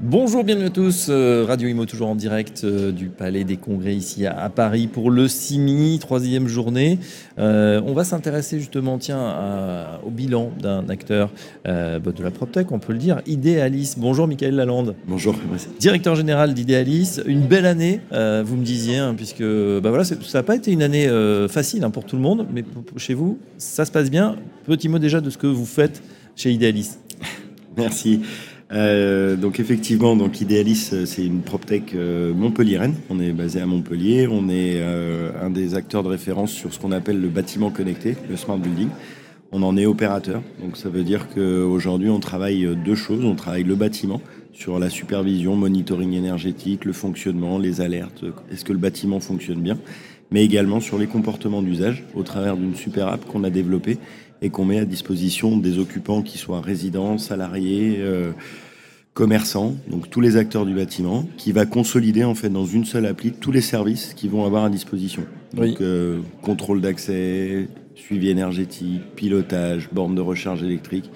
Bonjour, bienvenue à tous. Euh, Radio Imo toujours en direct euh, du Palais des Congrès ici à, Paris pour le CIMI, troisième journée. Euh, on va s'intéresser justement tiens, au bilan d'un acteur bah, de la PropTech, on peut le dire, Idealis. Bonjour Michael Lalande. Bonjour. Directeur général d'Idealis. Une belle année, vous me disiez, hein, puisque bah, voilà, ça n'a pas été une année facile hein, pour tout le monde, mais chez vous, ça se passe bien. Petit mot déjà de ce que vous faites chez Idealis. Merci. Euh, donc effectivement, donc Idealis, euh, c'est une proptech euh, montpelliéraine. On est basé à Montpellier. On est euh, un des acteurs de référence sur ce qu'on appelle le bâtiment connecté, le smart building. On en est opérateur. Donc ça veut dire qu'aujourd'hui, on travaille deux choses. On travaille le bâtiment sur la supervision, monitoring énergétique, le fonctionnement, les alertes. Est-ce que le bâtiment fonctionne bien? Mais également sur les comportements d'usage au travers d'une super app qu'on a développée et qu'on met à disposition des occupants qui soient résidents, salariés, euh, commerçants, donc tous les acteurs du bâtiment, qui va consolider en fait dans une seule appli tous les services qu'ils vont avoir à disposition. Donc euh, contrôle d'accès, suivi énergétique, pilotage, borne de recharge électrique,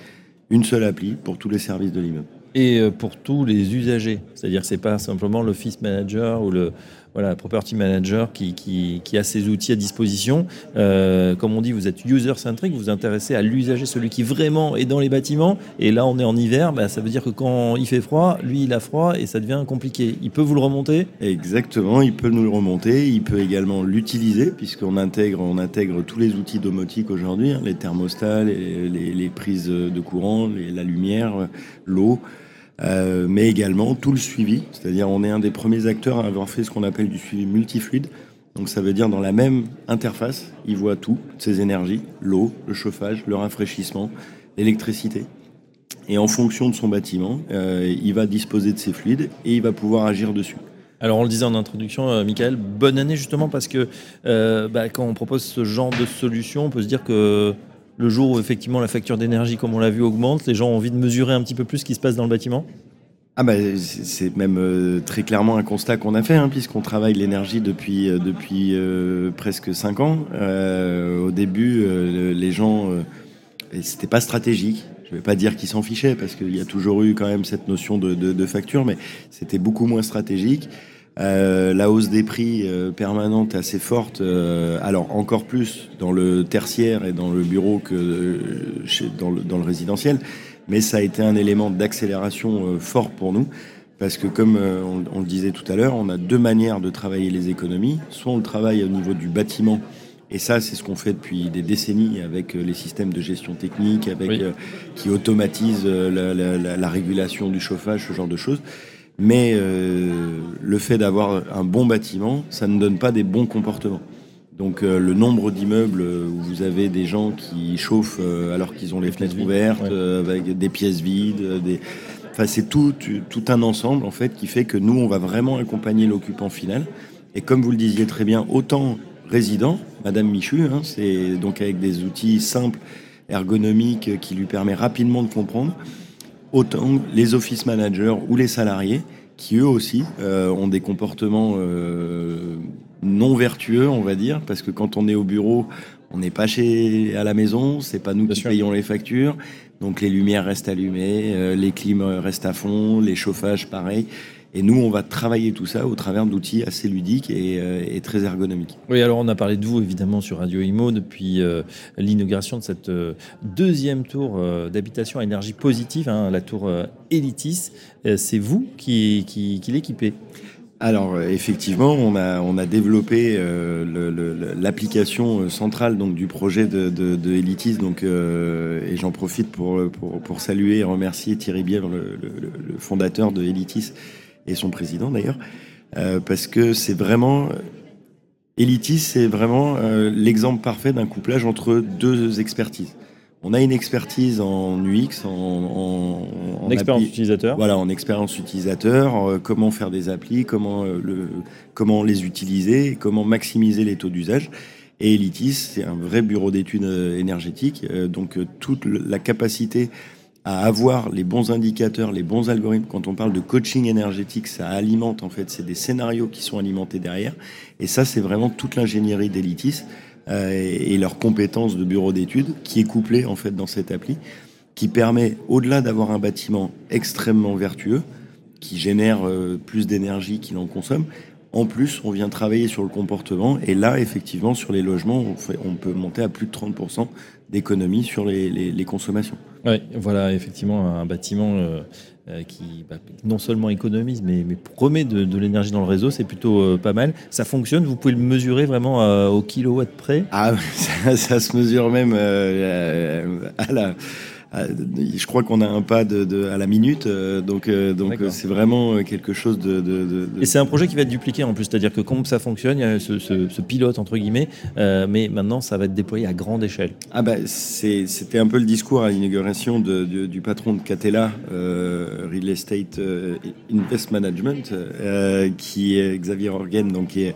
une seule appli pour tous les services de l'immeuble. Et euh, pour tous les usagers, c'est-à-dire que c'est pas simplement l'office manager ou le voilà, property manager qui, qui, a ses outils à disposition. Euh, comme on dit, vous êtes user-centric, vous vous intéressez à l'usager, celui qui vraiment est dans les bâtiments. Et là, on est en hiver, bah, ça veut dire que quand il fait froid, lui, il a froid et ça devient compliqué. Il peut vous le remonter Exactement, il peut nous le remonter. Il peut également l'utiliser, puisqu'on intègre, on intègre tous les outils domotiques aujourd'hui, hein, les thermostats, les, les, prises de courant, la lumière, l'eau. Euh, mais également tout le suivi. C'est-à-dire, on est un des premiers acteurs à avoir fait ce qu'on appelle du suivi multifluide. Donc, ça veut dire dans la même interface, il voit tout, ces énergies, l'eau, le chauffage, le rafraîchissement, l'électricité. Et en fonction de son bâtiment, euh, il va disposer de ces fluides et il va pouvoir agir dessus. Alors on le disait en introduction, euh, Michael, bonne année justement parce que bah, quand on propose ce genre de solution, on peut se dire que le jour où effectivement la facture d'énergie, comme on l'a vu, augmente, les gens ont envie de mesurer un petit peu plus ce qui se passe dans le bâtiment ah bah, c'est même euh, très clairement un constat qu'on a fait, hein, puisqu'on travaille l'énergie depuis, euh, depuis euh, presque 5 ans. au début, les gens, c'était pas stratégique. Je vais pas dire qu'ils s'en fichaient, parce qu'il y a toujours eu quand même cette notion de, de facture, mais c'était beaucoup moins stratégique. Euh, la hausse des prix euh, permanente assez forte, euh, alors encore plus dans le tertiaire et dans le bureau que chez, dans, le, dans, le, résidentiel, mais ça a été un élément d'accélération fort pour nous, parce que comme on, on, le disait tout à l'heure, on a deux manières de travailler les économies. Soit on le travaille au niveau du bâtiment, et ça c'est ce qu'on fait depuis des décennies avec les systèmes de gestion technique, avec qui automatisent la, la, la régulation du chauffage, ce genre de choses. Mais euh, le fait d'avoir un bon bâtiment, ça ne donne pas des bons comportements. Donc euh, le nombre d'immeubles où vous avez des gens qui chauffent euh, alors qu'ils ont les fenêtres ouvertes, avec des pièces vides, des... Enfin, c'est tout, tout un ensemble en fait qui fait que nous, on va vraiment accompagner l'occupant final. Et comme vous le disiez très bien, autant résident, Madame Michu, hein, c'est donc avec des outils simples, ergonomiques, qui lui permet rapidement de comprendre autant les office managers ou les salariés qui eux aussi euh, ont des comportements euh, non vertueux, on va dire, parce que quand on est au bureau, on n'est pas chez à la maison, c'est pas nous qui payons les factures, donc les lumières restent allumées, euh, les clims restent à fond, les chauffages pareil. Et nous, on va travailler tout ça au travers d'outils assez ludiques euh, et, très ergonomiques. Oui, alors on a parlé de vous évidemment sur Radio Imo depuis euh, l'inauguration de cette euh, deuxième tour d'habitation à énergie positive, hein, la tour Elitis. C'est vous qui, qui, l'équipez alors effectivement, on a, on a développé l'application centrale donc, du projet de, de, Elitis. Donc, et j'en profite pour, pour, pour, saluer et remercier Thierry Bièvre, le, le, fondateur de Elitis, et son président d'ailleurs, euh, parce que c'est vraiment Elitis, c'est vraiment euh, l'exemple parfait d'un couplage entre deux expertises. On a une expertise en UX, en, en, expérience utilisateur. Voilà, en expérience utilisateur, euh, comment faire des applis, comment, le, comment les utiliser, comment maximiser les taux d'usage. Et Elitis, c'est un vrai bureau d'études énergétiques, donc toute la capacité à avoir les bons indicateurs, les bons algorithmes. Quand on parle de coaching énergétique, ça alimente en fait, c'est des scénarios qui sont alimentés derrière. Et ça, c'est vraiment toute l'ingénierie d'Elitis euh, et leurs compétences de bureau d'études qui est couplée en fait dans cette appli, qui permet, au-delà d'avoir un bâtiment extrêmement vertueux, qui génère euh, plus d'énergie qu'il en consomme, en plus, on vient travailler sur le comportement. Et là, effectivement, sur les logements, on, fait, on peut monter à plus de 30% d'économie sur les, les, les consommations. Oui, voilà, effectivement, un bâtiment euh, euh, qui bah, non seulement économise, mais, mais de, de l'énergie dans le réseau, c'est plutôt euh, pas mal. Ça fonctionne, vous pouvez le mesurer vraiment euh, au kilowatt près? Ah, ça, ça, se mesure même euh, à la ah, je crois qu'on a un pas de, de, à la minute, euh, donc euh, donc c'est vraiment quelque chose de. de, de Et c'est un projet qui va être dupliqué en plus, c'est-à-dire que comme ça fonctionne, il y a ce, ce, ce pilote entre guillemets, euh, mais maintenant ça va être déployé à grande échelle. Ah bah c'était un peu le discours à l'inauguration du patron de Catella, euh, Real Estate Invest Management, qui est Xavier Orgen, donc qui est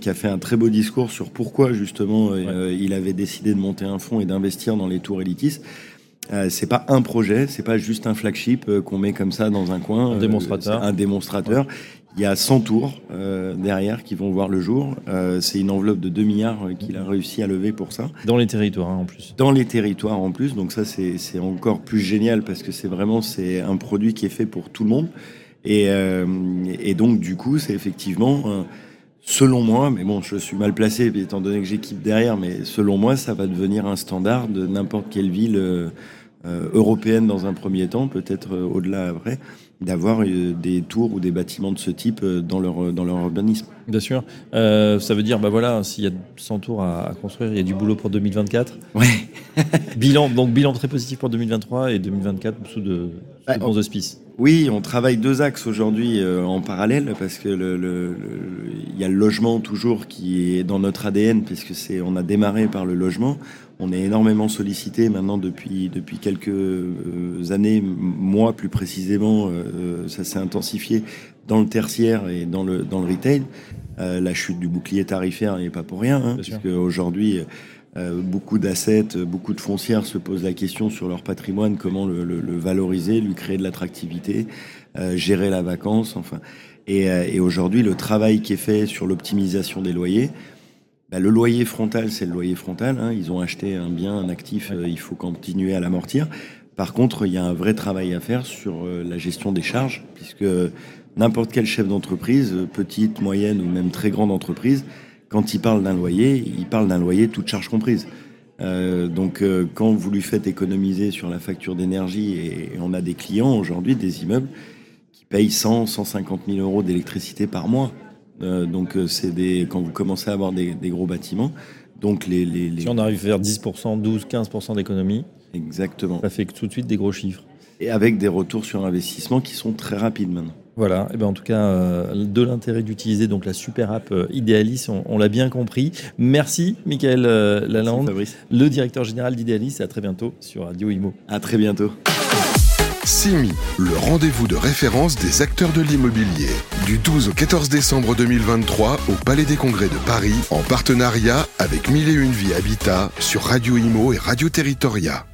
qui a fait un très beau discours sur pourquoi justement ouais. euh, il avait décidé de monter un fonds et d'investir dans les tours élitistes. Euh, c'est pas un projet, c'est pas juste un flagship euh, qu'on met comme ça dans un coin. Un démonstrateur. Euh, un démonstrateur. Ouais. Il y a 100 tours euh, derrière qui vont voir le jour. Euh, c'est une enveloppe de 2 milliards qu'il a réussi à lever pour ça. Dans les territoires hein, en plus. Dans les territoires en plus. Donc ça c'est encore plus génial parce que c'est vraiment c'est un produit qui est fait pour tout le monde. Et, euh, et donc du coup c'est effectivement selon moi, mais bon, je suis mal placé étant donné que j'équipe derrière, mais selon moi, ça va devenir un standard de n'importe quelle ville européenne dans un premier temps, peut-être euh, au-delà après, d'avoir euh, des tours ou des bâtiments de ce type euh, dans leur, dans leur urbanisme. Bien sûr. Euh, ça veut dire, bah voilà, s'il y a 100 tours à, à, construire, il y a du boulot pour 2024. Ouais. bilan, donc bilan très positif pour 2023 et 2024 sous de, bons. Oui, on travaille deux axes aujourd'hui euh, en parallèle parce que le, le, le, il y a le logement toujours qui est dans notre ADN puisque c'est on a démarré par le logement. On est énormément sollicité maintenant depuis depuis quelques euh, années, mois plus précisément, euh, ça s'est intensifié dans le tertiaire et dans le dans le retail. La chute du bouclier tarifaire n'est pas pour rien, hein, puisque aujourd'hui euh, beaucoup d'assets, beaucoup de foncières se posent la question sur leur patrimoine, comment le, le, le valoriser, lui créer de l'attractivité, euh, gérer la vacance, enfin. Et, euh, et aujourd'hui, le travail qui est fait sur l'optimisation des loyers, bah, le loyer frontal, c'est le loyer frontal. Hein, ils ont acheté un bien, un actif, euh, il faut continuer à l'amortir. Par contre, il y a un vrai travail à faire sur euh, la gestion des charges, puisque n'importe quel chef d'entreprise, petite, moyenne ou même très grande entreprise, quand il parle d'un loyer, il parle d'un loyer toute charge comprise. Euh, donc, euh, quand vous lui faites économiser sur la facture d'énergie, et, et, on a des clients aujourd'hui, des immeubles, qui payent 100, 150 000 euros d'électricité par mois. Euh, donc, c'est des quand vous commencez à avoir des, des gros bâtiments. Donc, les, les, les, Si on arrive faire 10%, 12%, 15% d'économie, exactement. Ça fait tout de suite des gros chiffres. Et avec des retours sur investissement qui sont très rapides maintenant. Voilà, et ben en tout cas, euh, de l'intérêt d'utiliser donc la super app euh, Idealis, on, on l'a bien compris. Merci, Michael euh, Lalande, Merci, le directeur général d'Idealis. À très bientôt sur Radio Imo. À très bientôt. CIMI, le rendez-vous de référence des acteurs de l'immobilier. Du 12 au 14 décembre 2023 au Palais des Congrès de Paris, en partenariat avec Mille et Une Vie Habitat sur Radio Imo et Radio Territoria.